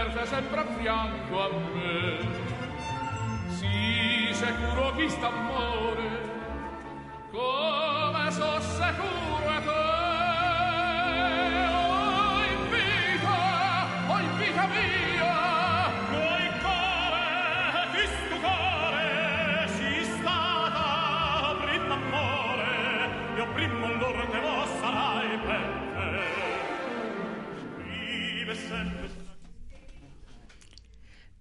Tenerte sempre a fianco a me. Sì, sicuro chi sta amore, come so sicuro è te. Oh, in vita, oh, in vita mia, prima allora te lo sarai per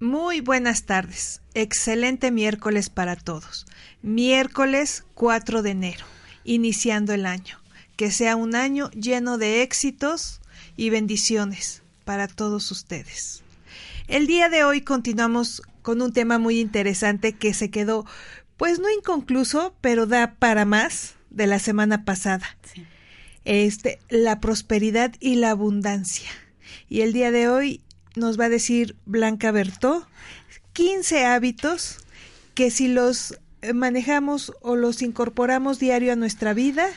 Muy buenas tardes. Excelente miércoles para todos. Miércoles 4 de enero, iniciando el año. Que sea un año lleno de éxitos y bendiciones para todos ustedes. El día de hoy continuamos con un tema muy interesante que se quedó, pues no inconcluso, pero da para más de la semana pasada. Este, la prosperidad y la abundancia. Y el día de hoy nos va a decir Blanca Bertó 15 hábitos que si los eh, manejamos o los incorporamos diario a nuestra vida,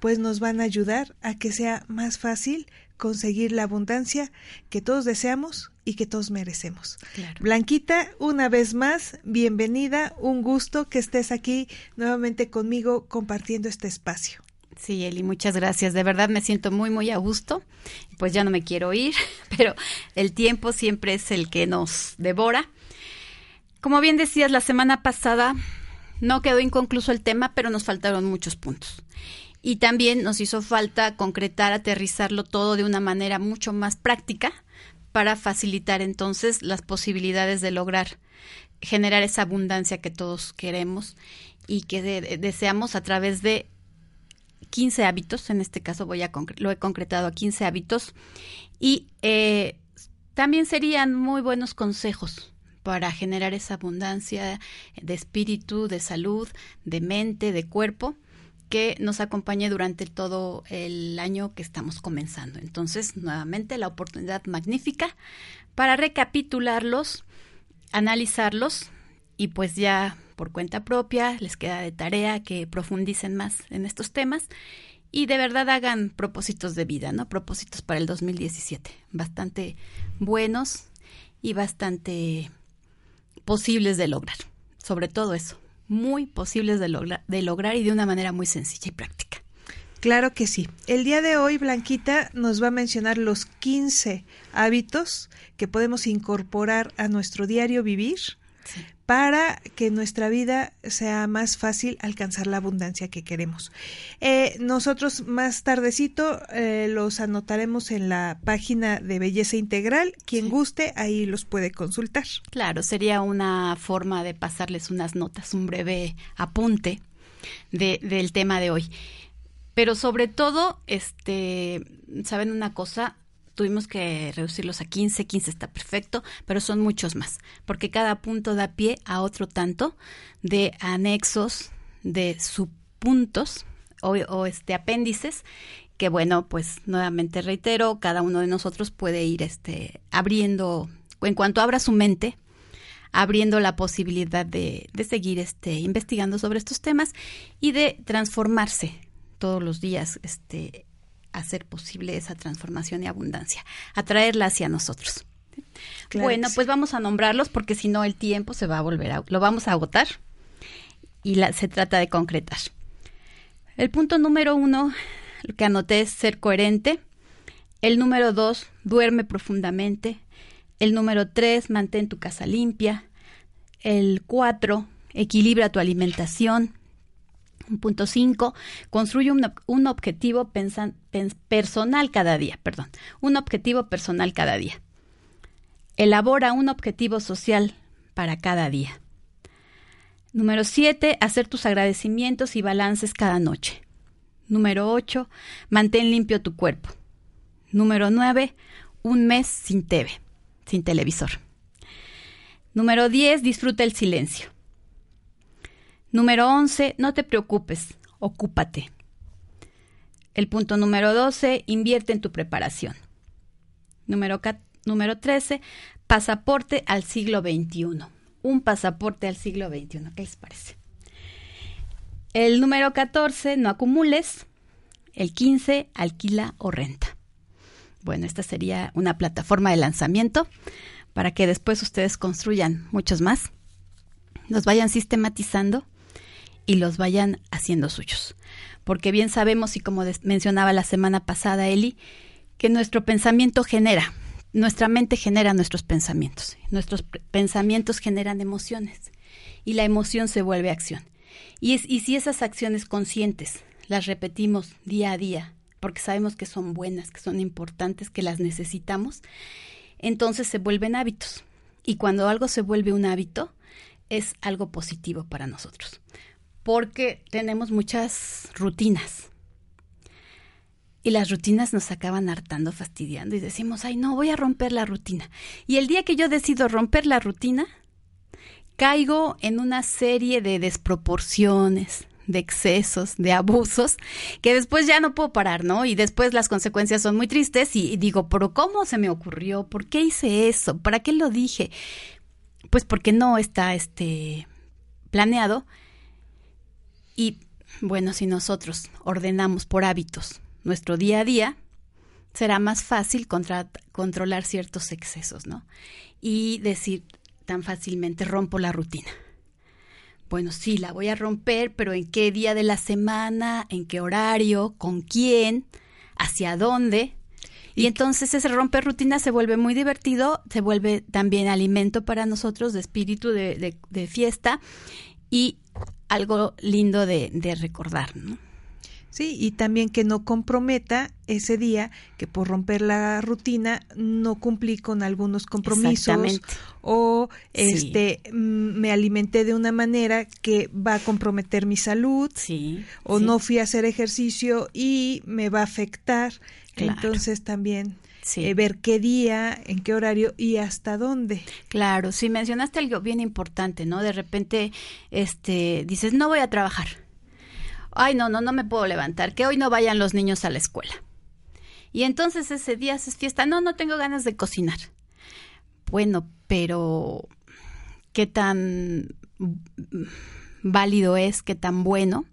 pues nos van a ayudar a que sea más fácil conseguir la abundancia que todos deseamos y que todos merecemos. Blanquita, una vez más, bienvenida, un gusto que estés aquí nuevamente conmigo compartiendo este espacio. Sí, Eli, muchas gracias. De verdad me siento muy, muy a gusto. Pues ya no me quiero ir, pero el tiempo siempre es el que nos devora. Como bien decías, la semana pasada no quedó inconcluso el tema, pero nos faltaron muchos puntos. Y también nos hizo falta concretar, aterrizarlo todo de una manera mucho más práctica para facilitar entonces las posibilidades de lograr generar esa abundancia que todos queremos y que de- deseamos a través de 15 hábitos, en este caso voy a lo he concretado a 15 hábitos, y eh, también serían muy buenos consejos para generar esa abundancia de espíritu, de salud, de mente, de cuerpo, que nos acompañe durante todo el año que estamos comenzando. Entonces, nuevamente, la oportunidad magnífica para recapitularlos, analizarlos y pues ya por cuenta propia les queda de tarea que profundicen más en estos temas y de verdad hagan propósitos de vida, ¿no? Propósitos para el 2017, bastante buenos y bastante posibles de lograr. Sobre todo eso, muy posibles de, logra- de lograr y de una manera muy sencilla y práctica. Claro que sí. El día de hoy, Blanquita nos va a mencionar los 15 hábitos que podemos incorporar a nuestro diario vivir para que nuestra vida sea más fácil alcanzar la abundancia que queremos. Eh, nosotros más tardecito eh, los anotaremos en la página de Belleza Integral. Quien guste, ahí los puede consultar. Claro, sería una forma de pasarles unas notas, un breve apunte de, del tema de hoy. Pero sobre todo, este, ¿saben una cosa? Tuvimos que reducirlos a 15, 15 está perfecto, pero son muchos más, porque cada punto da pie a otro tanto de anexos, de subpuntos o, este apéndices que bueno, pues nuevamente reitero, cada uno de nosotros puede ir este abriendo en cuanto abra su mente, abriendo la posibilidad de, de seguir este investigando sobre estos temas y de transformarse todos los días, este hacer posible esa transformación y abundancia, atraerla hacia nosotros. bueno, pues vamos a nombrarlos porque si no el tiempo se va a volver a, lo vamos a agotar y la, se trata de concretar. El punto número uno, lo que anoté es ser coherente. El número dos, duerme profundamente. El número tres, mantén tu casa limpia. El cuatro, equilibra tu alimentación. Punto cinco, construye un, objetivo personal cada día, perdón, un objetivo personal cada día. Elabora un objetivo social para cada día. Número 7. Hacer tus agradecimientos y balances cada noche. Número 8. Mantén limpio tu cuerpo. Número 9. Un mes sin TV, sin televisor. Número 10. Disfruta el silencio. Número 11. No te preocupes, ocúpate. El punto número 12. Invierte en tu preparación. Número, número 13. Pasaporte al siglo XXI un pasaporte al siglo XXI. ¿Qué les parece? El número 14, no acumules. El 15, alquila o renta. Bueno, esta sería una plataforma de lanzamiento para que después ustedes construyan muchos más, los vayan sistematizando y los vayan haciendo suyos. Porque bien sabemos, y como mencionaba la semana pasada Eli, que nuestro pensamiento genera, nuestra mente genera nuestros pensamientos, nuestros pensamientos generan emociones y la emoción se vuelve acción. Y, es, y si esas acciones conscientes las repetimos día a día, porque sabemos que son buenas, que son importantes, que las necesitamos, entonces se vuelven hábitos. Y cuando algo se vuelve un hábito, es algo positivo para nosotros, porque tenemos muchas rutinas y las rutinas nos acaban hartando, fastidiando y decimos, ay, no, voy a romper la rutina. Y el día que yo decido romper la rutina, caigo en una serie de desproporciones, de excesos, de abusos, que después ya no puedo parar, ¿no? Y después las consecuencias son muy tristes y, digo, pero ¿cómo se me ocurrió? ¿Por qué hice eso? ¿Para qué lo dije? Pues porque no está este planeado. Y bueno, si nosotros ordenamos por hábitos nuestro día a día, será más fácil controlar ciertos excesos, ¿no? Y decir tan fácilmente, rompo la rutina. Bueno, sí, la voy a romper, pero ¿en qué día de la semana? ¿En qué horario? ¿Con quién? ¿Hacia dónde? Y entonces ese romper rutina se vuelve muy divertido, se vuelve también alimento para nosotros de espíritu de, de, fiesta y algo lindo de, de recordar, ¿no? Sí, y también que no comprometa ese día que por romper la rutina no cumplí con algunos compromisos o este mm, me alimenté de una manera que va a comprometer mi salud sí, o no fui a hacer ejercicio y me va a afectar. Entonces también eh, ver qué día, en qué horario y hasta dónde. Claro, sí mencionaste algo bien importante, ¿no? De repente este dices, "No voy a trabajar." ay, no, no, no me puedo levantar, que hoy no vayan los niños a la escuela. Y entonces ese día es fiesta, no, no tengo ganas de cocinar. Bueno, pero qué tan válido es, qué tan bueno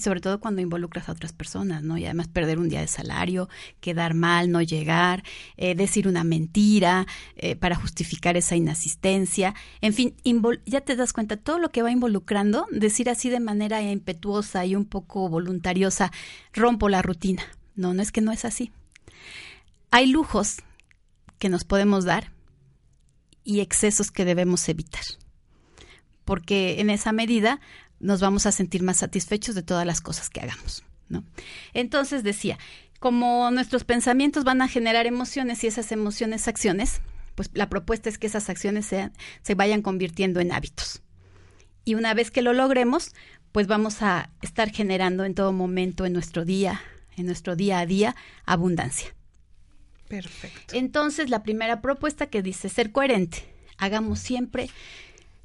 y sobre todo cuando involucras a otras personas, ¿no? Y además perder un día de salario, quedar mal, no llegar, eh, decir una mentira eh, para justificar esa inasistencia, en fin, ya te das cuenta todo lo que va involucrando, decir así de manera impetuosa y un poco voluntariosa, rompo la rutina. No, no es que no es así. Hay lujos que nos podemos dar y excesos que debemos evitar porque en esa medida nos vamos a sentir más satisfechos de todas las cosas que hagamos, ¿no? Entonces decía, como nuestros pensamientos van a generar emociones y esas emociones acciones, pues la propuesta es que esas acciones sean, se vayan convirtiendo en hábitos. Y una vez que lo logremos, pues vamos a estar generando en todo momento en nuestro día, en nuestro día a día, abundancia. Perfecto. Entonces, la primera propuesta que dice ser coherente. Hagamos siempre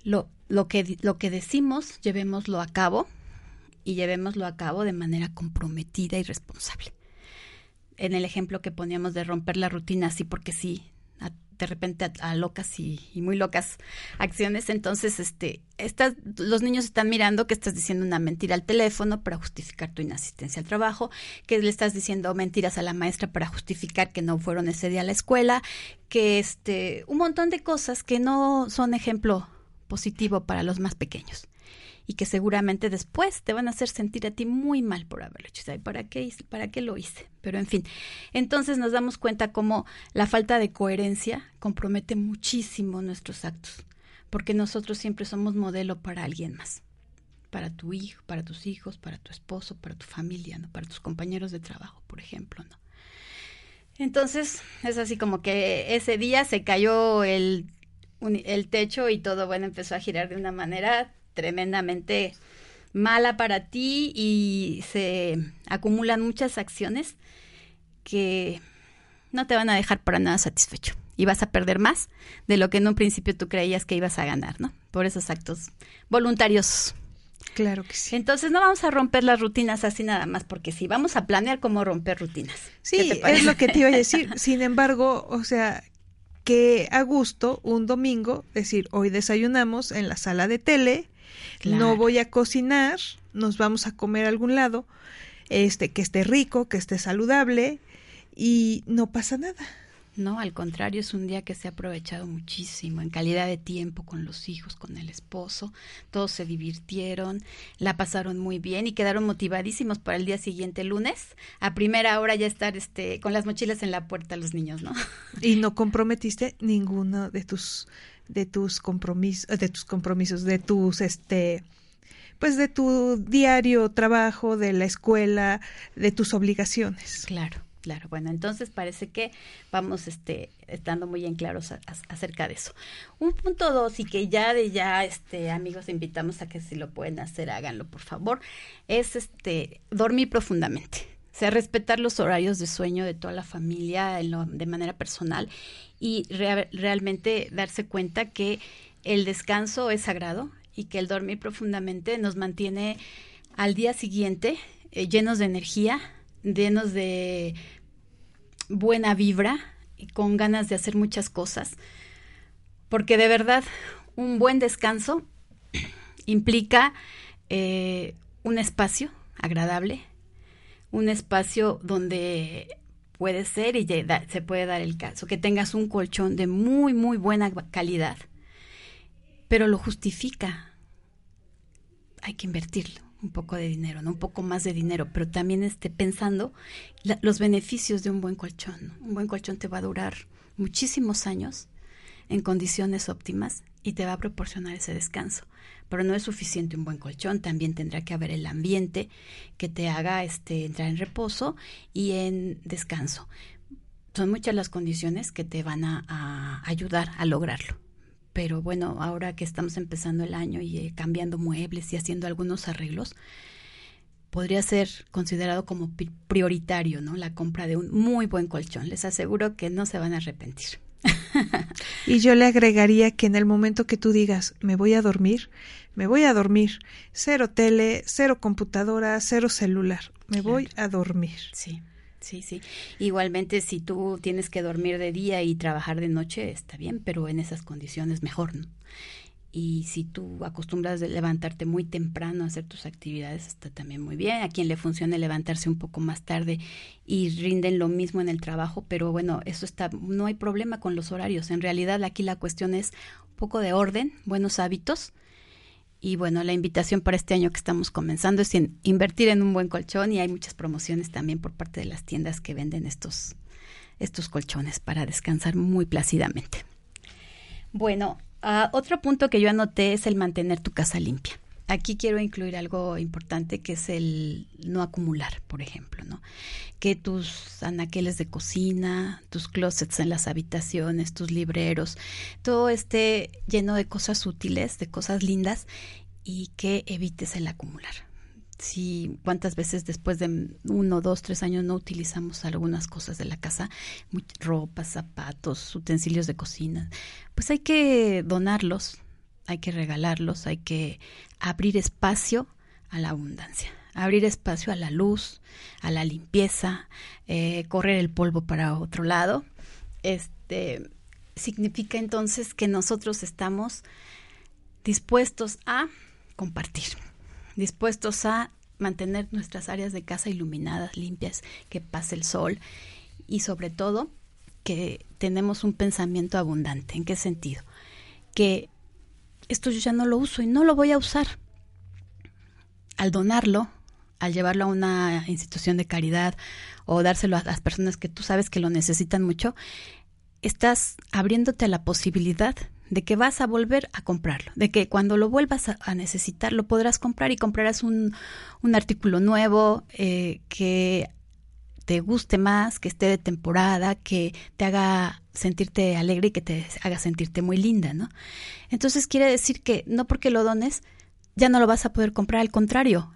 lo lo que, lo que decimos, llevémoslo a cabo y llevémoslo a cabo de manera comprometida y responsable. En el ejemplo que poníamos de romper la rutina así porque sí, de repente a, locas y, muy locas acciones. Entonces, este, estas, los niños están mirando que estás diciendo una mentira al teléfono para justificar tu inasistencia al trabajo, que le estás diciendo mentiras a la maestra para justificar que no fueron ese día a la escuela, que este, un montón de cosas que no son ejemplo positivo para los más pequeños y que seguramente después te van a hacer sentir a ti muy mal por haberlo hecho. ¿Para qué, ¿Para qué lo hice? Pero en fin, entonces nos damos cuenta cómo la falta de coherencia compromete muchísimo nuestros actos, porque nosotros siempre somos modelo para alguien más para tu hijo, para tus hijos, para tu esposo, para tu familia, ¿no? Para tus compañeros de trabajo, por ejemplo. Entonces, es así como que ese día se cayó el, el techo y todo, bueno, empezó a girar de una manera tremendamente mala para ti y se acumulan muchas acciones que no te van a dejar para nada satisfecho y vas a perder más de lo que en un principio tú creías que ibas a ganar, ¿no? Por esos actos voluntarios. Claro que sí. Entonces no vamos a romper las rutinas así nada más, porque sí, vamos a planear cómo romper rutinas. Sí, es lo que te iba a decir. Sin embargo, o sea, que a gusto un domingo, decir, hoy desayunamos en la sala de tele, no voy a cocinar, nos vamos a comer a algún lado, este, que esté rico, que esté saludable y no pasa nada. No, al contrario, es un día que se ha aprovechado muchísimo en calidad de tiempo con los hijos, con el esposo. Todos se divirtieron, la pasaron muy bien y quedaron motivadísimos para el día siguiente, lunes, a primera hora ya estar este, con las mochilas en la puerta los niños, ¿no? Y no comprometiste ninguno de tus de tus compromisos, de tus compromisos, de tus este pues de tu diario trabajo, de la escuela, de tus obligaciones. Claro. Claro, bueno, entonces parece que vamos este, estando muy en claros acerca de eso. Un punto dos, y que ya de ya, este, amigos, invitamos a que si lo pueden hacer, háganlo, por favor, es este, dormir profundamente. O sea, respetar los horarios de sueño de toda la familia de manera personal y realmente darse cuenta que el descanso es sagrado y que el dormir profundamente nos mantiene al día siguiente eh, llenos de energía, llenos de buena vibra y con ganas de hacer muchas cosas. Porque de verdad, un buen descanso implica eh, un espacio agradable, un espacio donde puede ser y se puede dar el caso, que tengas un colchón de muy, muy buena calidad, pero lo justifica. Hay que invertirlo un poco de dinero, ¿no? Un poco más de dinero, pero también esté pensando los beneficios de un buen colchón. Un buen colchón te va a durar muchísimos años en condiciones óptimas y te va a proporcionar ese descanso. Pero no es suficiente un buen colchón, también tendrá que haber el ambiente que te haga este, entrar en reposo y en descanso. Son muchas las condiciones que te van a ayudar a lograrlo pero bueno, ahora que estamos empezando el año y eh, cambiando muebles y haciendo algunos arreglos, podría ser considerado como prioritario, ¿no? La compra de un muy buen colchón. Les aseguro que no se van a arrepentir. y yo le agregaría que en el momento que tú digas, me voy a dormir, me voy a dormir, cero tele, cero computadora, cero celular, me voy a dormir. Sí. Sí, sí. Igualmente, si tú tienes que dormir de día y trabajar de noche, está bien, pero en esas condiciones mejor, ¿no? Y si tú acostumbras levantarte muy temprano a hacer tus actividades, está también muy bien. A quien le funcione levantarse un poco más tarde y rinden lo mismo en el trabajo, pero bueno, eso está, no hay problema con los horarios. En realidad aquí la cuestión es un poco de orden, buenos hábitos y bueno, la invitación para este año que estamos comenzando es invertir en un buen colchón y hay muchas promociones también por parte de las tiendas que venden estos, estos colchones para descansar muy plácidamente. Bueno, ah, otro punto que yo anoté es el mantener tu casa limpia. Aquí quiero incluir algo importante que es el no acumular, por ejemplo, ¿no? Que tus anaqueles de cocina, tus closets en las habitaciones, tus libreros, todo esté lleno de cosas útiles, de cosas lindas y que evites el acumular. Si cuántas veces después de uno, dos, tres años no utilizamos algunas cosas de la casa, ropa, zapatos, utensilios de cocina, pues hay que donarlos, hay que regalarlos, hay que abrir espacio a la abundancia, abrir espacio a la luz, a la limpieza, eh, correr el polvo para otro lado. Este significa entonces que nosotros estamos dispuestos a compartir, dispuestos a mantener nuestras áreas de casa iluminadas, limpias, que pase el sol y sobre todo que tenemos un pensamiento abundante. ¿En qué sentido? Que esto yo ya no lo uso y no lo voy a usar. Al donarlo, al llevarlo a una institución de caridad o dárselo a las personas que tú sabes que lo necesitan mucho, estás abriéndote a la posibilidad de que vas a volver a comprarlo, de que cuando lo vuelvas a, necesitar lo podrás comprar y comprarás un, un artículo nuevo eh, que te guste más, que esté de temporada, que te haga sentirte alegre y que te haga sentirte muy linda, ¿no? Entonces quiere decir que no porque lo dones ya no lo vas a poder comprar, al contrario,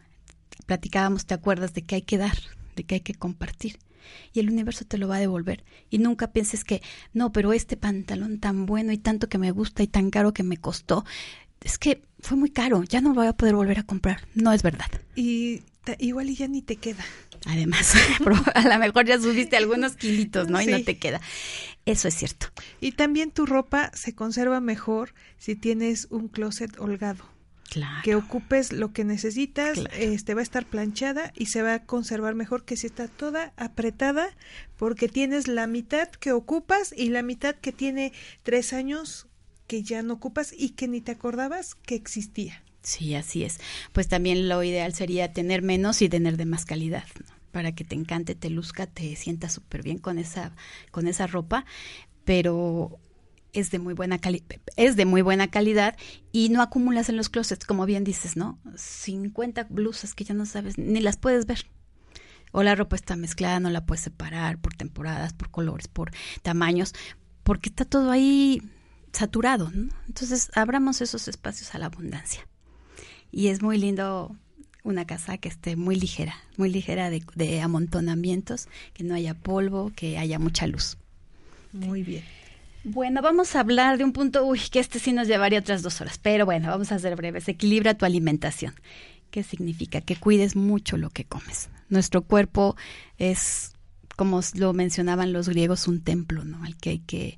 platicábamos, ¿te acuerdas de que hay que dar, de que hay que compartir? y el universo te lo va a devolver. Y nunca pienses que, no, pero este pantalón tan bueno y tanto que me gusta y tan caro que me costó, es que fue muy caro, ya no lo voy a poder volver a comprar. No es verdad. Y igual y ya ni te queda. Además, a lo mejor ya subiste algunos kilitos, ¿no? Y no te queda. Eso es cierto. Y también tu ropa se conserva mejor si tienes un closet holgado. Que ocupes lo que necesitas, este va a estar planchada y se va a conservar mejor que si está toda apretada, porque tienes la mitad que ocupas y la mitad que tiene tres años que ya no ocupas y que ni te acordabas que existía. Sí, así es. Pues también lo ideal sería tener menos y tener de más calidad, para que te encante, te luzca, te sientas súper bien con esa, con esa ropa, pero es de muy buena es de muy buena calidad y no acumulas en los closets, como bien dices, ¿no? 50 blusas que ya no sabes ni las puedes ver. O la ropa está mezclada, no la puedes separar por temporadas, por colores, por tamaños, porque está todo ahí saturado, ¿no? Entonces, abramos esos espacios a la abundancia. Y es muy lindo una casa que esté muy ligera, muy ligera de, de amontonamientos, que no haya polvo, que haya mucha luz. Muy bien. Bueno, vamos a hablar de un punto, uy, que este sí nos llevaría otras dos horas, pero bueno, vamos a ser breves. Equilibra tu alimentación. ¿Qué significa? Que cuides mucho lo que comes. Nuestro cuerpo es, como lo mencionaban los griegos, un templo, ¿no? Al que hay que,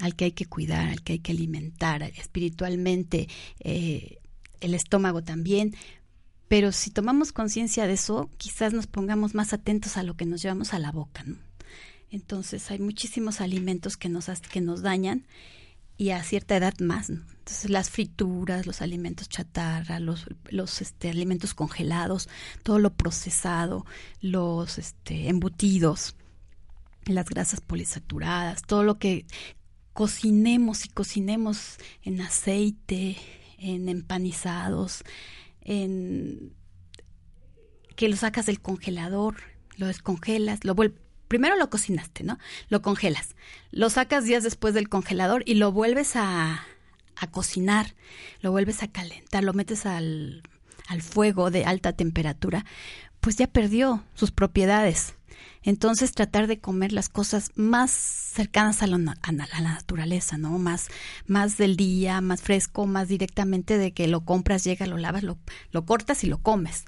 al que hay que cuidar, al que hay que alimentar espiritualmente, eh, el estómago también. Pero si tomamos conciencia de eso, quizás nos pongamos más atentos a lo que nos llevamos a la boca, ¿no? Entonces hay muchísimos alimentos que nos, que nos dañan y a cierta edad más. Entonces las frituras, los alimentos chatarra, los, los este, alimentos congelados, todo lo procesado, los este, embutidos, las grasas polisaturadas, todo lo que cocinemos y cocinemos en aceite, en empanizados, en que lo sacas del congelador, lo descongelas, lo vuelves primero lo cocinaste, ¿no? Lo congelas, lo sacas días después del congelador y lo vuelves a, a cocinar, lo vuelves a calentar, lo metes al, al fuego de alta temperatura, pues ya perdió sus propiedades. Entonces tratar de comer las cosas más cercanas a, a, la naturaleza, ¿no? Más, más del día, más fresco, más directamente de que lo compras, llega, lo lavas, lo, lo cortas y lo comes.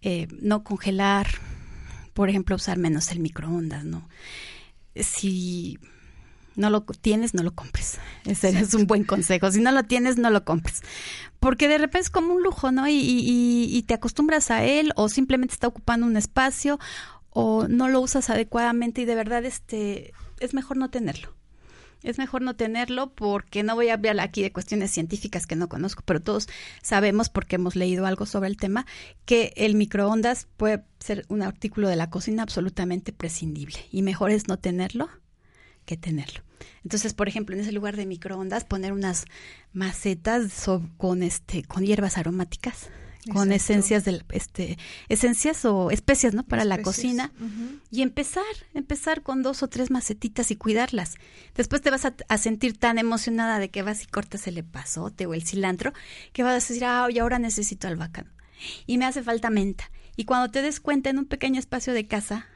Eh, no congelar, por ejemplo, usar menos el microondas, ¿no? Si no lo tienes, no lo compres. Ese es un buen consejo. Si no lo tienes, no lo compres. Porque de repente es como un lujo, ¿no? Y, y, y, te acostumbras a él o simplemente está ocupando un espacio o no lo usas adecuadamente y de verdad este es mejor no tenerlo es mejor no tenerlo porque no voy a hablar aquí de cuestiones científicas que no conozco, pero todos sabemos porque hemos leído algo sobre el tema que el microondas puede ser un artículo de la cocina absolutamente prescindible y mejor es no tenerlo que tenerlo. Entonces, por ejemplo, en ese lugar de microondas poner unas macetas con este con hierbas aromáticas con esencias del este esencias o especias no para la cocina. y empezar empezar con dos o tres macetitas y cuidarlas. Después te vas a, sentir tan emocionada de que vas y cortas el epazote o el cilantro que vas a decir ah y ahora necesito albahaca y me hace falta menta. Y cuando te des cuenta en un pequeño espacio de casa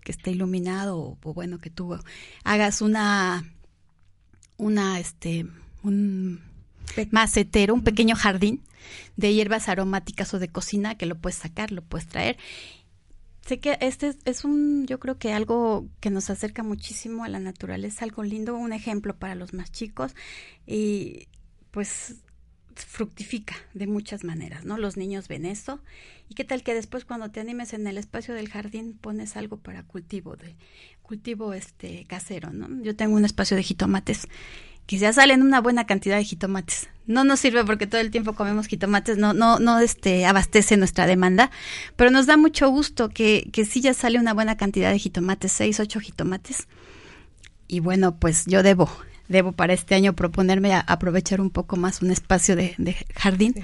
que esté iluminado o, o bueno que tú hagas una una este un macetero, un pequeño jardín de hierbas aromáticas o de cocina que lo puedes sacar, lo puedes traer. Sé que este es, un, yo creo que algo que nos acerca muchísimo a la naturaleza, algo lindo, un ejemplo para los más chicos y pues fructifica de muchas maneras, ¿no? Los niños ven esto y qué tal que después cuando te animes en el espacio del jardín pones algo para cultivo de cultivo este casero, ¿no? Yo tengo un espacio de jitomates que ya salen una buena cantidad de jitomates. No nos sirve porque todo el tiempo comemos jitomates, no, no, no este, abastece nuestra demanda, pero nos da mucho gusto que, que sí ya sale una buena cantidad de jitomates, seis, ocho jitomates. Y bueno, pues yo debo, debo para este año proponerme a aprovechar un poco más un espacio de, jardín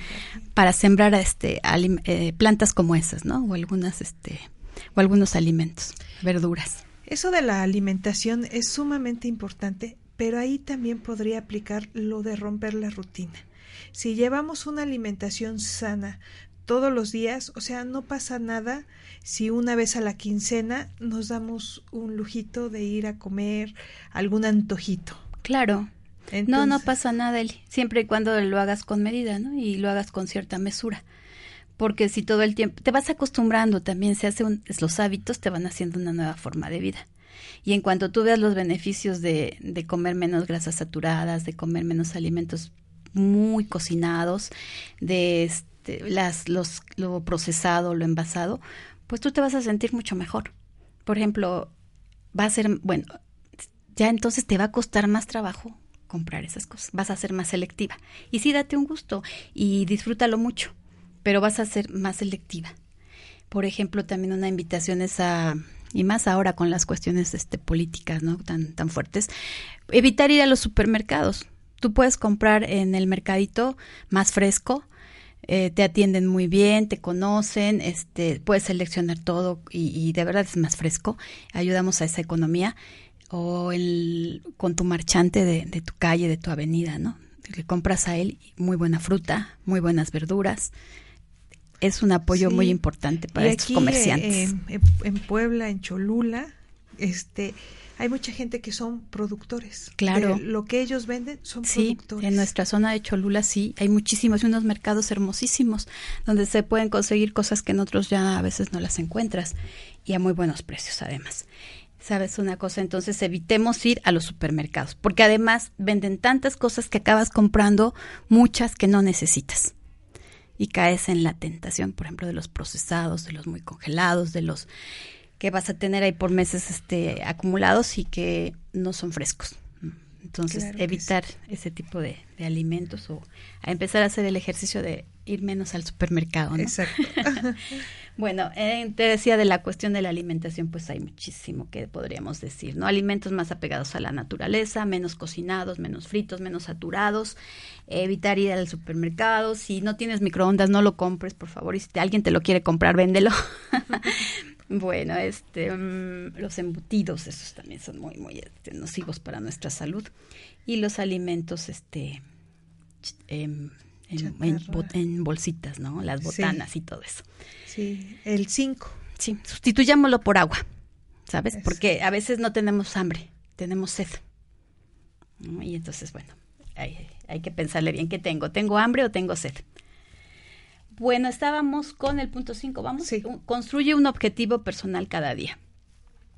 para sembrar este eh, plantas como esas, ¿no? O algunas, este, o algunos alimentos, verduras. Eso de la alimentación es sumamente importante pero ahí también podría aplicar lo de romper la rutina. Si llevamos una alimentación sana todos los días, o sea, no pasa nada si una vez a la quincena nos damos un lujito de ir a comer algún antojito. Claro. no, no pasa nada, Eli. Siempre y cuando lo hagas con medida, ¿no? Y lo hagas con cierta mesura. Porque si todo el tiempo te vas acostumbrando también, se hace los hábitos te van haciendo una nueva forma de vida. Y en cuanto tú veas los beneficios de, de comer menos grasas saturadas, de comer menos alimentos muy cocinados, de este, las, los, lo procesado, lo envasado, pues tú te vas a sentir mucho mejor. Por ejemplo, va a ser, bueno, ya entonces te va a costar más trabajo comprar esas cosas, vas a ser más selectiva. Y sí, date un gusto y disfrútalo mucho, pero vas a ser más selectiva. Por ejemplo, también una invitación es a y más ahora con las cuestiones este, políticas ¿no? tan, tan fuertes, evitar ir a los supermercados. Tú puedes comprar en el mercadito más fresco, eh, te atienden muy bien, te conocen, este, puedes seleccionar todo y, de verdad es más fresco. Ayudamos a esa economía o el, con tu marchante de, de tu calle, de tu avenida, ¿no? Le compras a él muy buena fruta, muy buenas verduras, es un apoyo muy importante para estos comerciantes. Eh, en Puebla, en Cholula, este hay mucha gente que son productores. Claro. lo que ellos venden son sí, productores. En nuestra zona de Cholula sí, hay muchísimos, unos mercados hermosísimos donde se pueden conseguir cosas que en otros ya a veces no las encuentras y a muy buenos precios además. ¿Sabes una cosa? Entonces evitemos ir a los supermercados, porque además venden tantas cosas que acabas comprando muchas que no necesitas y caes en la tentación, por ejemplo, de los procesados, de los muy congelados, de los que vas a tener ahí por meses este acumulados y que no son frescos. Entonces, evitar ese tipo de, alimentos o a empezar a hacer el ejercicio de ir menos al supermercado. Exacto. bueno, eh, te decía de la cuestión de la alimentación, pues hay muchísimo que podríamos decir, ¿no? Alimentos más apegados a la naturaleza, menos cocinados, menos fritos, menos saturados, evitar ir al supermercado. Si no tienes microondas, no lo compres, por favor. Y si alguien te lo quiere comprar, véndelo. Bueno, este, mm, los embutidos, esos también son muy, muy este, nocivos para nuestra salud. Y los alimentos, este, em, en, bolsitas, ¿no? Las botanas y todo eso. Sí, el 5. Sí, sustituyámoslo por agua, ¿sabes? Porque a veces no tenemos hambre, tenemos sed. Y entonces, bueno, hay, hay que pensarle bien qué tengo. ¿Tengo hambre o tengo sed? Bueno, estábamos con el punto 5. Vamos, sí. construye un objetivo personal cada día.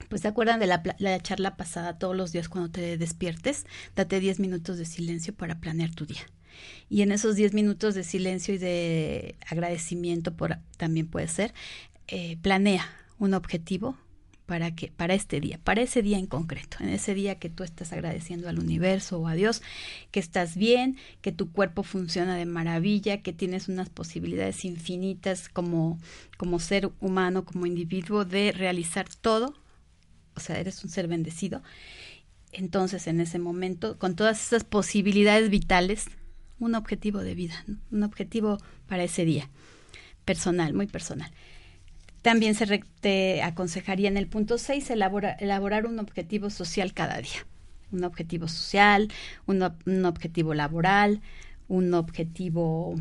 Pues se acuerdan de la, la, charla pasada todos los días cuando te despiertes, date 10 minutos de silencio para planear tu día. Y en esos 10 minutos de silencio y de agradecimiento por, también puede ser, eh, planea un objetivo para que para este día, para ese día en concreto, en ese día que tú estás agradeciendo al universo o a Dios, que estás bien, que tu cuerpo funciona de maravilla, que tienes unas posibilidades infinitas como como ser humano, como individuo de realizar todo, o sea, eres un ser bendecido. Entonces, en ese momento, con todas esas posibilidades vitales, un objetivo de vida, un objetivo para ese día, personal, muy personal. También se te aconsejaría en el punto 6 elaborar un objetivo social cada día. Un objetivo social, un, objetivo laboral, un objetivo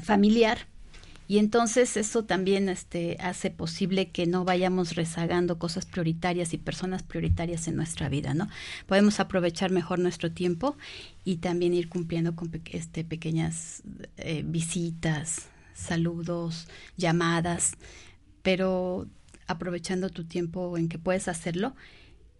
familiar Y entonces eso también este, hace posible que no vayamos rezagando cosas prioritarias y personas prioritarias en nuestra vida, ¿no? Podemos aprovechar mejor nuestro tiempo y también ir cumpliendo con este, pequeñas eh, visitas, saludos, llamadas, pero aprovechando tu tiempo en que puedes hacerlo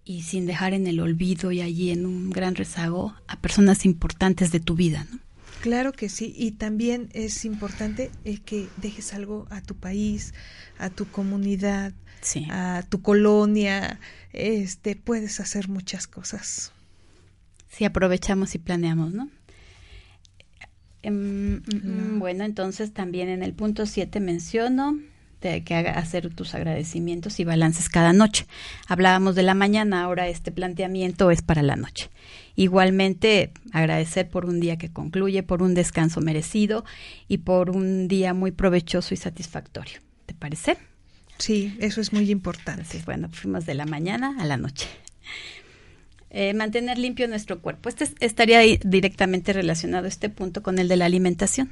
y sin dejar en el olvido y allí en un gran rezago a personas importantes de tu vida. ¿no? Claro que sí, y también es importante eh, que dejes algo a tu país, a tu comunidad, a tu colonia, este, puedes hacer muchas cosas. Si aprovechamos y planeamos, ¿no? Em, mm, bueno, entonces también en el punto 7 menciono de que haga, hacer tus agradecimientos y balances cada noche. Hablábamos de la mañana, ahora este planteamiento es para la noche. Igualmente, agradecer por un día que concluye, por un descanso merecido y por un día muy provechoso y satisfactorio. ¿Te parece? Sí, eso es muy importante. bueno, fuimos de la mañana a la noche. Eh, mantener limpio nuestro cuerpo. Este estaría directamente relacionado este punto con el de la alimentación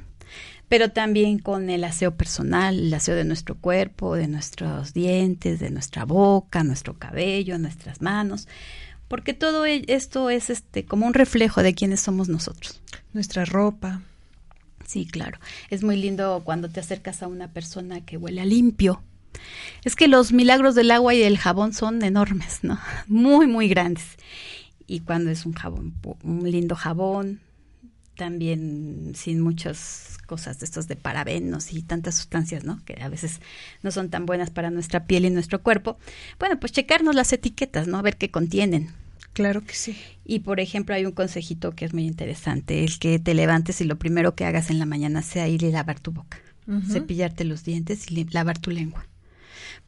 pero también con el aseo personal, el aseo de nuestro cuerpo, de nuestros dientes, de nuestra boca, nuestro cabello, nuestras manos, porque todo e-, esto es este como un reflejo de quiénes somos nosotros. Nuestra ropa. Sí, claro. Es muy lindo cuando te acercas a una persona que huele a limpio. Es que los milagros del agua y del jabón son enormes, ¿no? Muy, muy grandes. Y cuando es un jabón, un lindo jabón, también sin muchas cosas de estos de parabenos y tantas sustancias, ¿no? Que a veces no son tan buenas para nuestra piel y nuestro cuerpo. Bueno, pues checarnos las etiquetas, ¿no? A ver qué contienen. Claro que sí. Y por ejemplo, hay un consejito que es muy interesante, el que te levantes y lo primero que hagas en la mañana sea ir y lavar tu boca, cepillarte los dientes y lavar tu lengua.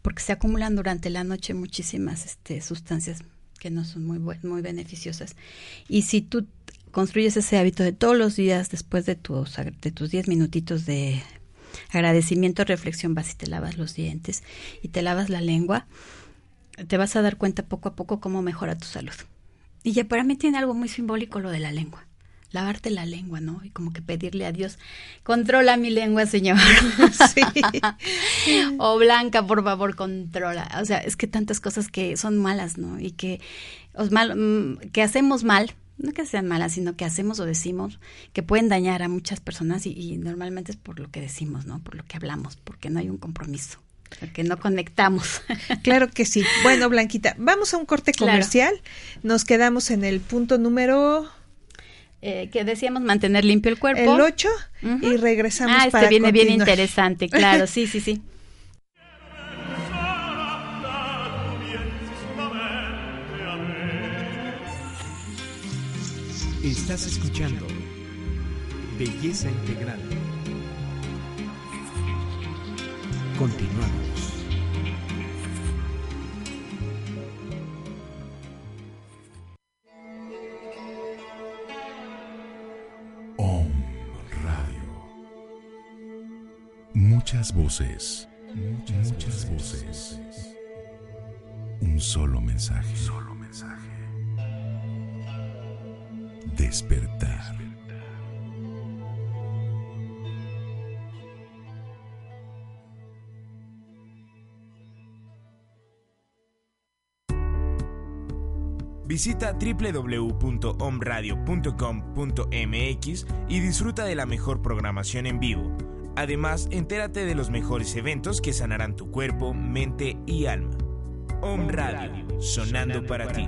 Porque se acumulan durante la noche muchísimas este, sustancias que no son muy muy beneficiosas. Y si tú construyes ese hábito de todos los días después de tus de tus 10 minutitos de agradecimiento, reflexión, vas y te lavas los dientes y te lavas la lengua, te vas a dar cuenta poco a poco cómo mejora tu salud. Y ya para mí tiene algo muy simbólico lo de la lengua. Lavarte la lengua, ¿no? Y como que pedirle a Dios, controla mi lengua, Señor. Sí. o Blanca, por favor, controla. O sea, es que tantas cosas que son malas, ¿no? Y que, os mal, mm, que hacemos mal, no que sean malas, sino que hacemos o decimos que pueden dañar a muchas personas y, normalmente es por lo que decimos, ¿no? Por lo que hablamos, porque no hay un compromiso, porque no conectamos. Claro que sí. Bueno, Blanquita, vamos a un corte comercial. Nos quedamos en el punto número... Eh, que decíamos mantener limpio el cuerpo. El 8 y regresamos ah, este viene bien interesante, claro, sí, sí, sí. Estás escuchando Belleza Integral. Continuamos. Om Radio. Muchas voces. Muchas, muchas voces. Un solo mensaje. Solo mensaje despertar. Visita www.omradio.com.mx y disfruta de la mejor programación en vivo. Además, entérate de los mejores eventos que sanarán tu cuerpo, mente y alma. Om Radio, sonando para ti.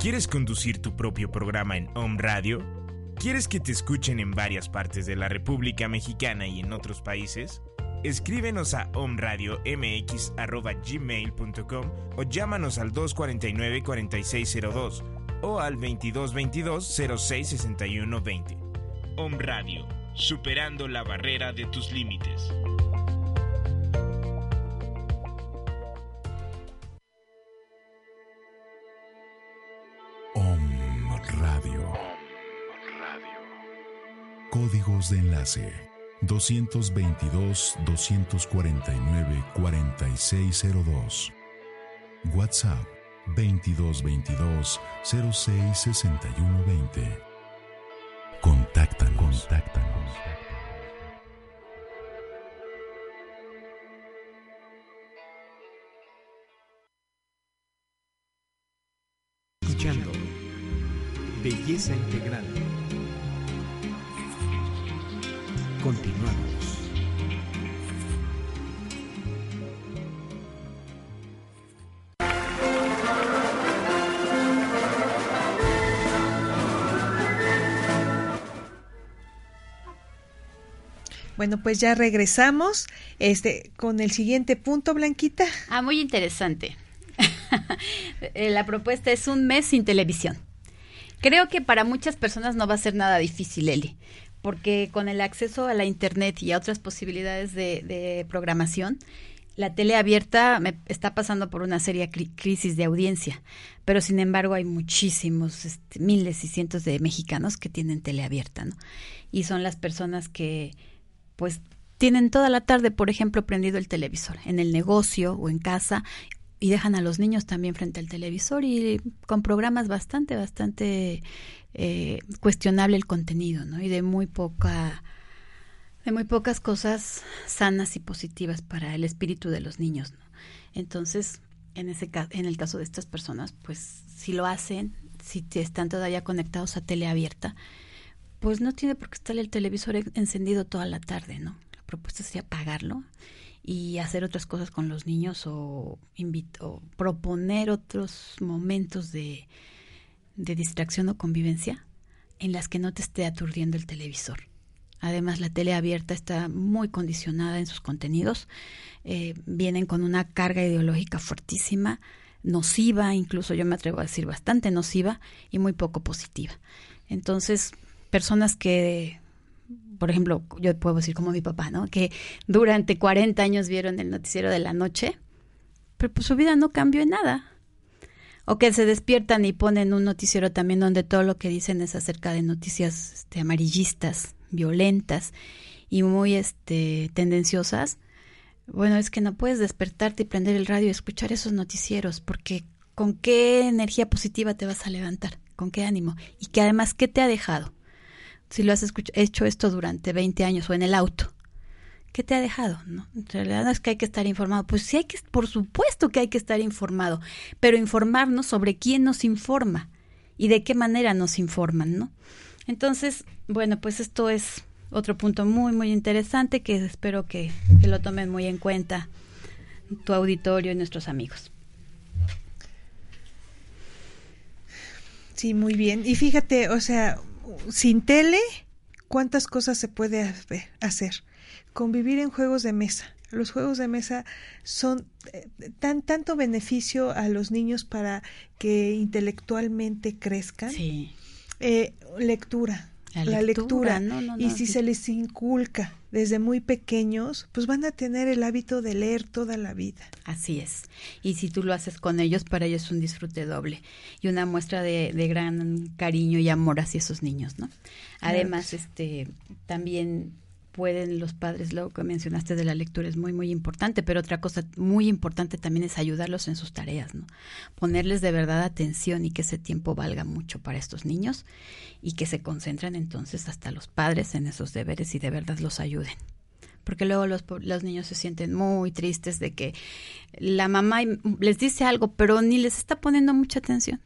¿Quieres conducir tu propio programa en Home Radio? ¿Quieres que te escuchen en varias partes de la República Mexicana y en otros países? Escríbenos a omradiomx.gmail.com o llámanos al 249-4602 o al 2222-066120. Om Radio, superando la barrera de tus límites. Om Radio. Códigos de enlace 222 249 4602. WhatsApp 2222 066120. Contáctanos. Contáctanos. Escuchando Belleza Integral. Continuamos. Bueno, pues ya regresamos este con el siguiente punto, Blanquita. Ah, muy interesante. Eh, La propuesta es un mes sin televisión. Creo que para muchas personas no va a ser nada difícil, Eli, porque con el acceso a la Internet y a otras posibilidades de, de programación, la tele abierta me está pasando por una seria cri- crisis de audiencia, pero sin embargo hay muchísimos, este, miles y cientos de mexicanos que tienen tele abierta, ¿no? Y son las personas que, pues, tienen toda la tarde, por ejemplo, prendido el televisor, en el negocio o en casa, y dejan a los niños también frente al televisor y con programas bastante, bastante eh, cuestionable el contenido, ¿no? Y de muy poca, de muy pocas cosas sanas y positivas para el espíritu de los niños, ¿no? Entonces, en ese en el caso de estas personas, pues si lo hacen, si están todavía conectados a tele abierta, pues no tiene por qué estar el televisor en- encendido toda la tarde, ¿no? La propuesta sería apagarlo y hacer otras cosas con los niños o, invit- o proponer otros momentos de, de distracción o convivencia en las que no te esté aturdiendo el televisor. Además, la tele abierta está muy condicionada en sus contenidos. eh, vienen con una carga ideológica fuertísima, nociva, incluso yo me atrevo a decir bastante nociva y muy poco positiva. Entonces, personas que, por ejemplo, yo puedo decir como mi papá, ¿no? Que durante 40 años vieron el noticiero de la noche, pero pues su vida no cambió en nada. O que se despiertan y ponen un noticiero también donde todo lo que dicen es acerca de noticias este, amarillistas, violentas y muy este, tendenciosas. Bueno, es que no puedes despertarte y prender el radio y escuchar esos noticieros, porque con qué energía positiva te vas a levantar, con qué ánimo, y que además, ¿qué te ha dejado? Si lo has hecho esto durante 20 años o en el auto, ¿qué te ha dejado? ¿no? En realidad es que hay que estar informado, pues sí hay que, por supuesto que hay que estar informado, pero informarnos sobre quién nos informa y de qué manera nos informan, ¿no? Entonces, bueno, pues esto es otro punto muy, muy interesante que espero que, que lo tomen muy en cuenta tu auditorio y nuestros amigos. Sí, muy bien. Y fíjate, o sea, sin tele, ¿cuántas cosas se puede hacer-? Convivir en juegos de mesa. Los juegos de mesa son eh, tan tanto beneficio a los niños para que intelectualmente crezcan. Sí. Eh, lectura. La La, lectura, lectura. no, no, y no, si sí. se les inculca desde muy pequeños, pues van a tener el hábito de leer toda la vida. Así es. Y si tú lo haces con ellos, para ellos es un disfrute doble y una muestra de, de gran cariño y amor hacia esos niños, ¿no? Además, este, también pueden los padres, lo que mencionaste de la lectura es muy, muy importante, pero otra cosa muy importante también es ayudarlos en sus tareas, ¿no? Ponerles de verdad atención y que ese tiempo valga mucho para estos niños y que se concentren entonces hasta los padres en esos deberes y de verdad los ayuden porque luego los, los niños se sienten muy tristes de que la mamá les dice algo, pero ni les está poniendo mucha atención.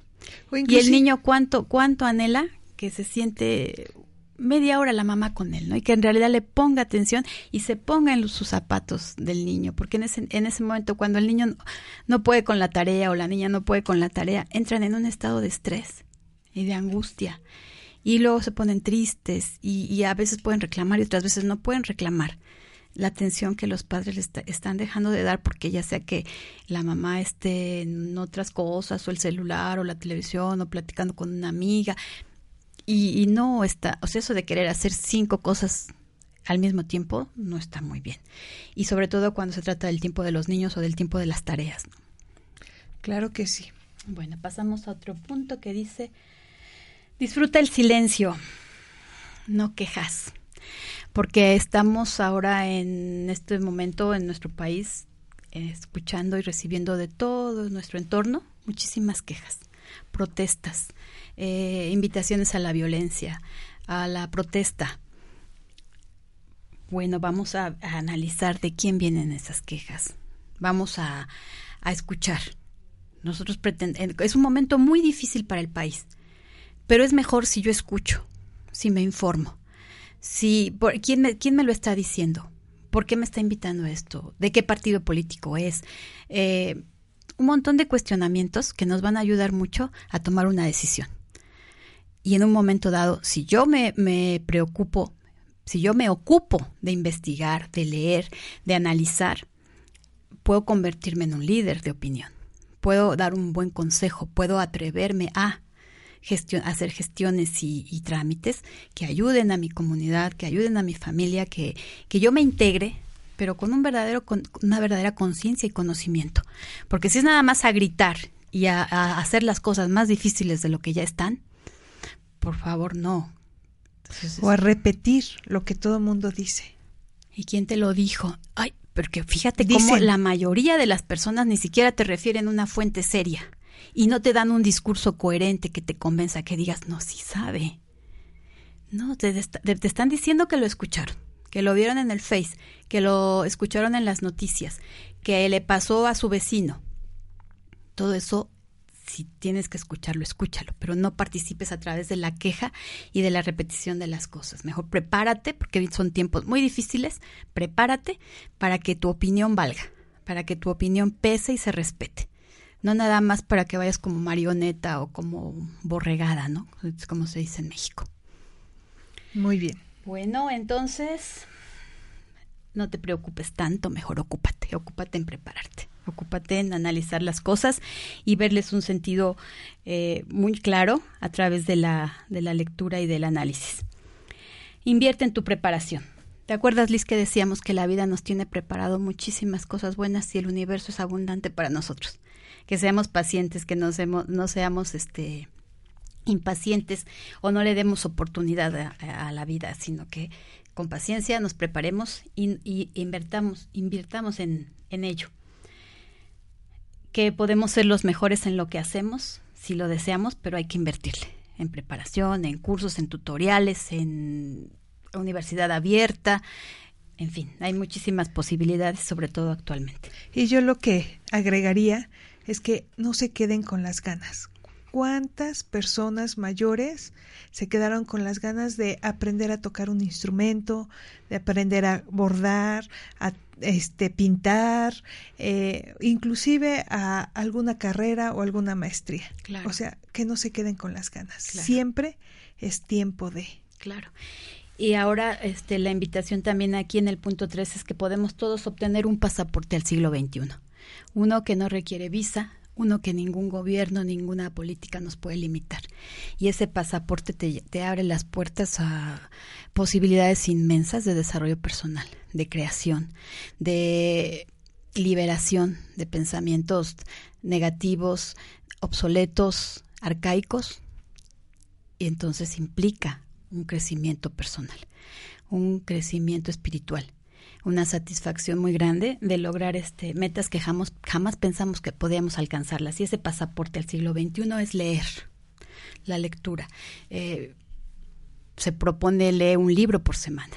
Y el niño cuánto, cuánto anhela que se siente media hora la mamá con él, ¿no? Y que en realidad le ponga atención y se ponga en sus zapatos del niño, porque en ese, en ese momento cuando el niño no, no puede con la tarea o la niña no puede con la tarea, entran en un estado de estrés y de angustia. y luego se ponen tristes y, y, a veces pueden reclamar y otras veces no pueden reclamar la atención que los padres les están dejando de dar porque ya sea que la mamá esté en otras cosas o el celular o la televisión o platicando con una amiga y, y no está, o sea, eso de querer hacer cinco cosas al mismo tiempo no está muy bien. Y sobre todo cuando se trata del tiempo de los niños o del tiempo de las tareas. Claro que sí. Bueno, pasamos a otro punto que dice, disfruta el silencio, no quejas, porque estamos ahora en este momento en nuestro país eh, escuchando y recibiendo de todo nuestro entorno muchísimas quejas, protestas, eh, invitaciones a la violencia, a la protesta. Bueno, vamos a, analizar de quién vienen esas quejas. Vamos a, a escuchar nosotros pretendemos, es un momento muy difícil para el país, pero es mejor si yo escucho, si me informo, si por, ¿quién, me, quién me lo está diciendo, por qué me está invitando a esto, de qué partido político es, eh, un montón de cuestionamientos que nos van a ayudar mucho a tomar una decisión. Y en un momento dado, si yo me, me preocupo, si yo me ocupo de investigar, de leer, de analizar, puedo convertirme en un líder de opinión puedo dar un buen consejo, puedo atreverme a hacer gestiones y, trámites que ayuden a mi comunidad, que ayuden a mi familia, que, que yo me integre, pero con un verdadero, con una verdadera conciencia y conocimiento. Porque si es nada más a gritar y a, a, hacer las cosas más difíciles de lo que ya están, por favor, no. Entonces, o a repetir lo que todo el mundo dice. ¿Y quién te lo dijo? Ay, porque fíjate Dicen, cómo la mayoría de las personas ni siquiera te refieren a una fuente seria y no te dan un discurso coherente que te convenza, que digas, no, sí sabe. No, te, te, están diciendo que lo escucharon, que lo vieron en el Face, que lo escucharon en las noticias, que le pasó a su vecino. Todo eso si tienes que escucharlo, escúchalo, pero no participes a través de la queja y de la repetición de las cosas. Mejor prepárate, porque son tiempos muy difíciles, prepárate para que tu opinión valga, para que tu opinión pese y se respete. No nada más para que vayas como marioneta o como borregada, ¿no? Es como se dice en México. Muy bien. Bueno, entonces, no te preocupes tanto, mejor ocúpate, ocúpate en prepararte. Ocúpate en analizar las cosas y verles un sentido eh, muy claro a través de la, de la lectura y del análisis. Invierte en tu preparación. ¿Te acuerdas, Liz, que decíamos que la vida nos tiene preparado muchísimas cosas buenas y el universo es abundante para nosotros? Que seamos pacientes, que no, seamos, no seamos este, impacientes o no le demos oportunidad a, la vida, sino que con paciencia nos preparemos y, y invertamos, invirtamos en, en ello que podemos ser los mejores en lo que hacemos, si lo deseamos, pero hay que invertirle en preparación, en cursos, en tutoriales, en universidad abierta, en fin, hay muchísimas posibilidades, sobre todo actualmente. Y yo lo que agregaría es que no se queden con las ganas. ¿Cuántas personas mayores se quedaron con las ganas de aprender a tocar un instrumento, de aprender a bordar, a este, pintar, eh, inclusive a alguna carrera o alguna maestría. Claro. O sea, que no se queden con las ganas. Claro. Siempre es tiempo de. Claro. Y ahora este, la invitación también aquí en el punto 3 es que podemos todos obtener un pasaporte al siglo XXI. Uno que no requiere visa, uno que ningún gobierno, ninguna política nos puede limitar. Y ese pasaporte te, te, abre las puertas a posibilidades inmensas de desarrollo personal, de creación, de liberación de pensamientos negativos, obsoletos, arcaicos. Y entonces implica un crecimiento personal, un crecimiento espiritual una satisfacción muy grande de lograr este metas que jamás, jamás pensamos que podíamos alcanzarlas. Y ese pasaporte al siglo XXI es leer, la lectura. Eh, se propone leer un libro por semana.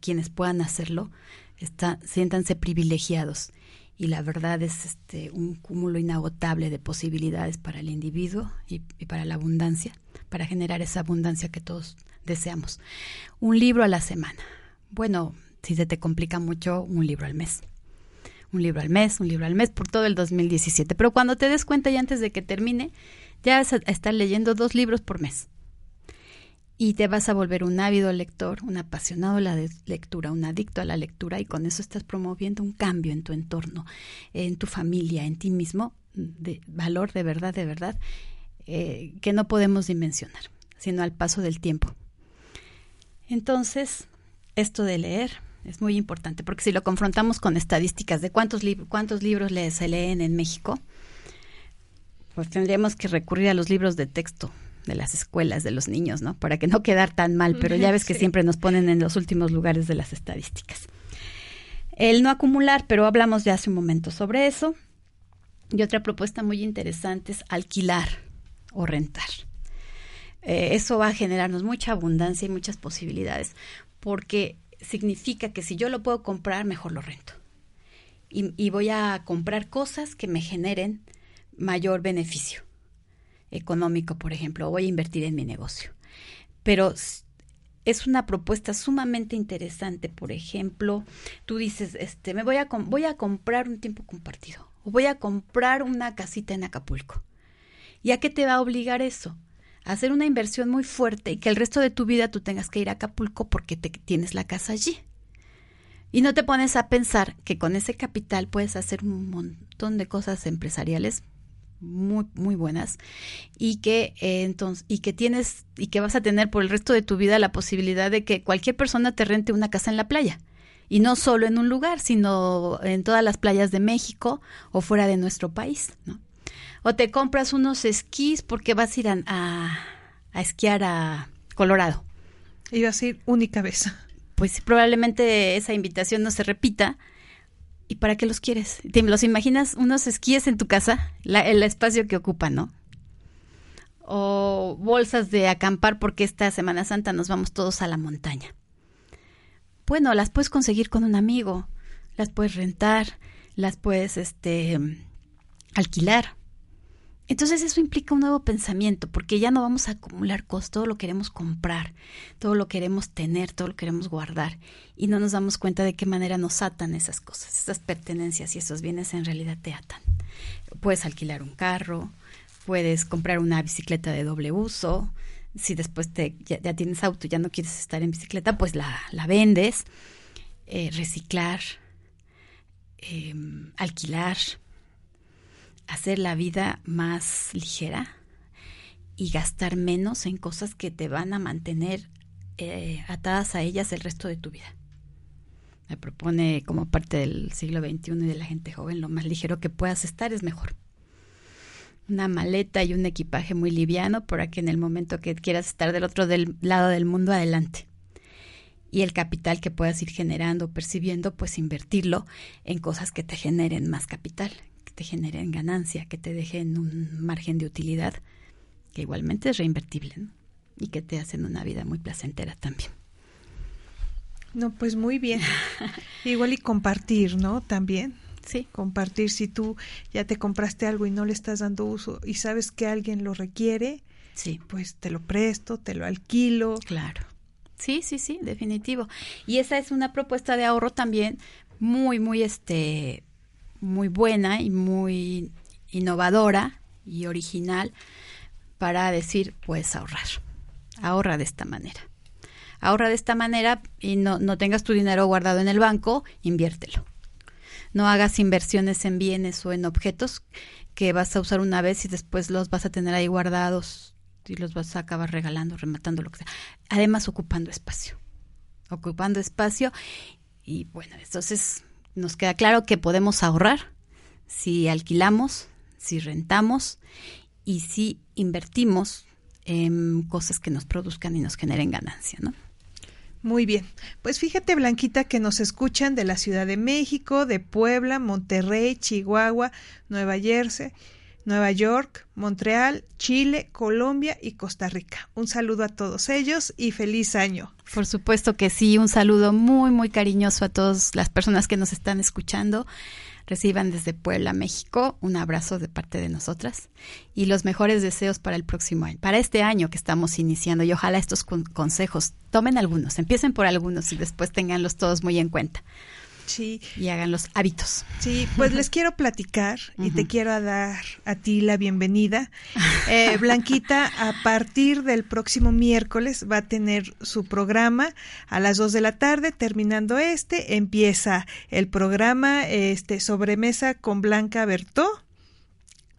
Quienes puedan hacerlo, está, siéntanse privilegiados. Y la verdad es este, un cúmulo inagotable de posibilidades para el individuo y, y para la abundancia, para generar esa abundancia que todos deseamos. Un libro a la semana. Bueno, si se te complica mucho, un libro al mes. Un libro al mes, un libro al mes por todo el 2017. Pero cuando te des cuenta y antes de que termine, ya vas a estar leyendo dos libros por mes. Y te vas a volver un ávido lector, un apasionado a la lectura, un adicto a la lectura y con eso estás promoviendo un cambio en tu entorno, en tu familia, en ti mismo, de valor de verdad, de verdad, eh, que no podemos dimensionar, sino al paso del tiempo. Entonces, esto de leer es muy importante, porque si lo confrontamos con estadísticas de cuántos, cuántos libros se leen en México, pues tendríamos que recurrir a los libros de texto de las escuelas de los niños, ¿no? Para que no quedar tan mal, pero ya ves que siempre nos ponen en los últimos lugares de las estadísticas. El no acumular, pero hablamos ya hace un momento sobre eso. Y otra propuesta muy interesante es alquilar o rentar. Eh, eso va a generarnos mucha abundancia y muchas posibilidades, porque significa que si yo lo puedo comprar, mejor lo rento. y voy a comprar cosas que me generen mayor beneficio económico, por ejemplo, voy a invertir en mi negocio. Pero es una propuesta sumamente interesante. Por ejemplo, tú dices, este, me voy a, voy a comprar un tiempo compartido o voy a comprar una casita en Acapulco. ¿Y a qué te va a obligar eso? A hacer una inversión muy fuerte y que el resto de tu vida tú tengas que ir a Acapulco porque te, tienes la casa allí. Y no te pones a pensar que con ese capital puedes hacer un montón de cosas empresariales muy muy buenas y que eh, entonces y que tienes y que vas a tener por el resto de tu vida la posibilidad de que cualquier persona te rente una casa en la playa. Y no solo en un lugar sino en todas las playas de México o fuera de nuestro país ¿no? o te compras unos esquís porque vas a ir a, a, esquiar a Colorado. Y vas a ir única vez. Pues probablemente esa invitación no se repita ¿Y para qué los quieres? ¿Te los imaginas unos esquíes en tu casa? el espacio que ocupan, ¿no? O bolsas de acampar porque esta Semana Santa nos vamos todos a la montaña. Bueno, las puedes conseguir con un amigo, las puedes rentar, las puedes este alquilar. Entonces eso implica un nuevo pensamiento, porque ya no vamos a acumular cosas, todo lo queremos comprar, todo lo queremos tener, todo lo queremos guardar, y no nos damos cuenta de qué manera nos atan esas cosas, esas pertenencias y esos bienes en realidad te atan. Puedes alquilar un carro, puedes comprar una bicicleta de doble uso, si después te, ya, tienes auto y ya no quieres estar en bicicleta, pues la, la vendes, eh, reciclar, em, alquilar hacer la vida más ligera y gastar menos en cosas que te van a mantener eh, atadas a ellas el resto de tu vida. Me propone como parte del siglo XXI y de la gente joven, lo más ligero que puedas estar es mejor. Una maleta y un equipaje muy liviano para que en el momento que quieras estar del otro del lado del mundo, adelante. Y el capital que puedas ir generando, percibiendo, pues invertirlo en cosas que te generen más capital, te generen ganancia, que te dejen un margen de utilidad que igualmente es reinvertible y que te hacen una vida muy placentera también. No, pues muy bien. Igual y compartir, ¿no? También. Sí. Compartir si tú ya te compraste algo y no le estás dando uso y sabes que alguien lo requiere, sí. pues te lo presto, te lo alquilo. Claro. Sí, sí, sí, definitivo. Y esa es una propuesta de ahorro también muy, muy este muy buena y muy innovadora y original para decir, puedes ahorrar. Ahorra de esta manera. Ahorra de esta manera y no, no tengas tu dinero guardado en el banco, inviértelo. No hagas inversiones en bienes o en objetos que vas a usar una vez y después los vas a tener ahí guardados y los vas a acabar regalando, rematando, lo que sea. Además, ocupando espacio. Ocupando espacio. Y bueno, entonces nos queda claro que podemos ahorrar si alquilamos, si rentamos y si invertimos en cosas que nos produzcan y nos generen ganancia, ¿no? Muy bien. Pues fíjate, Blanquita, que nos escuchan de la Ciudad de México, de Puebla, Monterrey, Chihuahua, Nueva Jersey, Nueva York, Montreal, Chile, Colombia y Costa Rica. Un saludo a todos ellos y feliz año. Por supuesto que sí, un saludo muy, muy cariñoso a todas las personas que nos están escuchando. Reciban desde Puebla, México, un abrazo de parte de nosotras y los mejores deseos para el próximo año, para este año que estamos iniciando. Y ojalá estos consejos tomen algunos, empiecen por algunos y después tenganlos todos muy en cuenta. Sí. Y hagan los hábitos. Sí, pues les quiero platicar y te quiero dar a ti la bienvenida. Eh, Blanquita, a partir del próximo miércoles va a tener su programa a las 2 de la tarde. Terminando este, empieza el programa este, Sobremesa con Blanca Bertó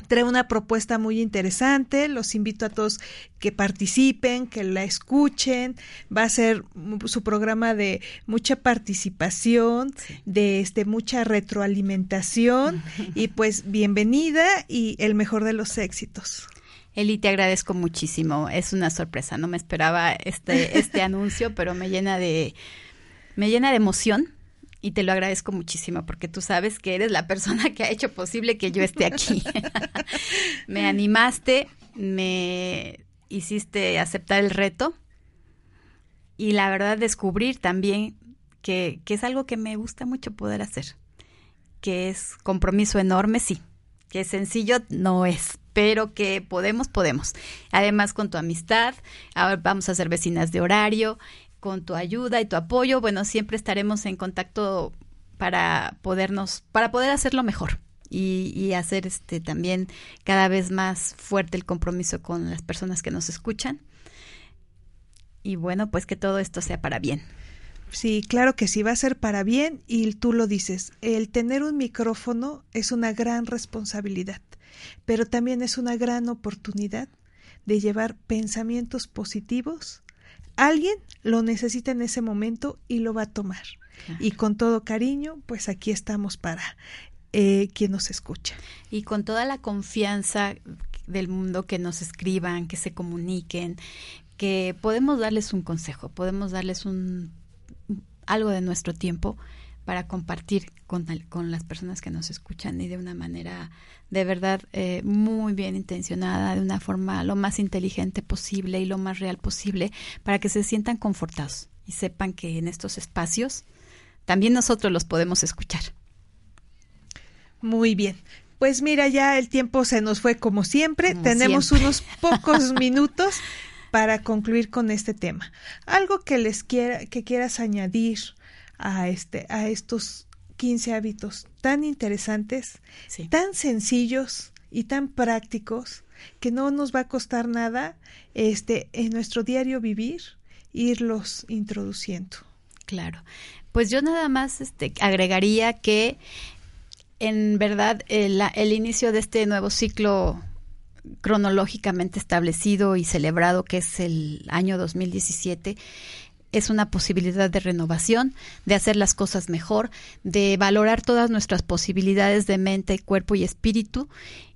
trae una propuesta muy interesante. Los invito a todos que participen, que la escuchen. Va a ser su programa de mucha participación, de este mucha retroalimentación y pues bienvenida y el mejor de los éxitos. Eli, te agradezco muchísimo. Es una sorpresa. No me esperaba este este anuncio, pero me llena de me llena de emoción y te lo agradezco muchísimo porque tú sabes que eres la persona que ha hecho posible que yo esté aquí. me animaste, me hiciste aceptar el reto y la verdad descubrir también que, que es algo que me gusta mucho poder hacer, que es compromiso enorme, sí, que es sencillo, no es, pero que podemos, podemos. Además, con tu amistad, ahora vamos a ser vecinas de horario, con tu ayuda y tu apoyo, bueno, siempre estaremos en contacto para podernos, para poder hacerlo mejor y, y, hacer este también cada vez más fuerte el compromiso con las personas que nos escuchan. Y bueno, pues que todo esto sea para bien. Sí, claro que sí, va a ser para bien y tú lo dices, el tener un micrófono es una gran responsabilidad, pero también es una gran oportunidad de llevar pensamientos positivos alguien lo necesita en ese momento y lo va a tomar. Y con todo cariño, pues aquí estamos para eh, quien nos escucha. Y con toda la confianza del mundo que nos escriban, que se comuniquen, que podemos darles un consejo, podemos darles un algo de nuestro tiempo para compartir con, con, las personas que nos escuchan y de una manera de verdad eh, muy bien intencionada, de una forma lo más inteligente posible y lo más real posible, para que se sientan confortados y sepan que en estos espacios también nosotros los podemos escuchar. Muy bien. Pues mira, ya el tiempo se nos fue como siempre. Tenemos unos pocos minutos para concluir con este tema. Algo que les quiera, que quieras añadir a, este, a estos 15 hábitos tan interesantes, tan sencillos y tan prácticos que no nos va a costar nada este en nuestro diario vivir irlos introduciendo. Claro. Pues yo nada más este agregaría que en verdad el, el inicio de este nuevo ciclo cronológicamente establecido y celebrado que es el año 2017 es una posibilidad de renovación, de hacer las cosas mejor, de valorar todas nuestras posibilidades de mente, cuerpo y espíritu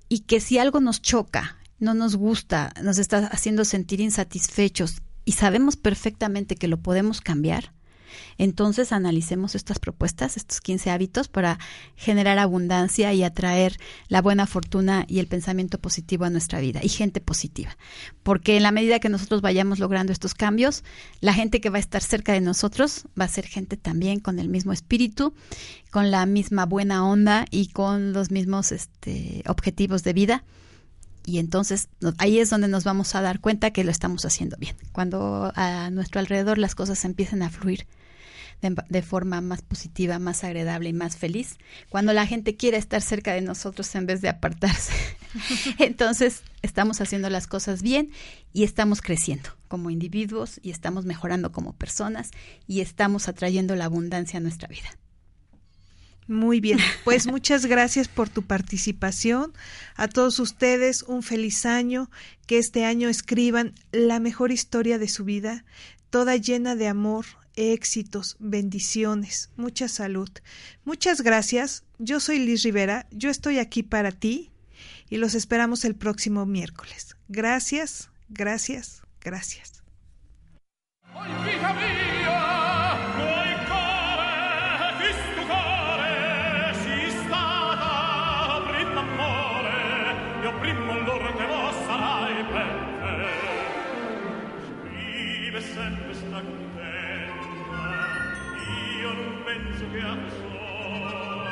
y que si algo nos choca, no nos gusta, nos está haciendo sentir insatisfechos y sabemos perfectamente que lo podemos cambiar, entonces analicemos estas propuestas, estos 15 hábitos para generar abundancia y atraer la buena fortuna y el pensamiento positivo a nuestra vida y gente positiva. Porque en la medida que nosotros vayamos logrando estos cambios, la gente que va a estar cerca de nosotros va a ser gente también con el mismo espíritu, con la misma buena onda y con los mismos este, objetivos de vida y entonces ahí es donde nos vamos a dar cuenta que lo estamos haciendo bien. Cuando a nuestro alrededor las cosas empiecen a fluir de, forma más positiva, más agradable y más feliz, cuando la gente quiere estar cerca de nosotros en vez de apartarse. Entonces, estamos haciendo las cosas bien y estamos creciendo como individuos y estamos mejorando como personas y estamos atrayendo la abundancia a nuestra vida. Muy bien, pues muchas gracias por tu participación. A todos ustedes un feliz año, que este año escriban la mejor historia de su vida, toda llena de amor, éxitos, bendiciones, mucha salud. Muchas gracias. Yo soy Liz Rivera, yo estoy aquí para ti y los esperamos el próximo miércoles. Gracias, gracias, gracias. io non penso che a sola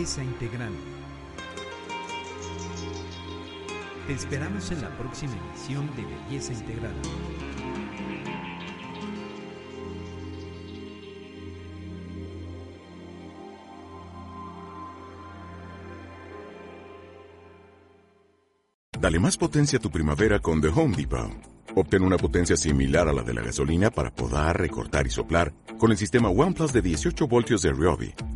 Belleza Integral. Te esperamos en la próxima emisión de Belleza Integral. Dale más potencia a tu primavera con The Home Depot. Obtén una potencia similar a la de la gasolina para podar, recortar y soplar con el sistema OnePlus de 18 voltios de Ryobi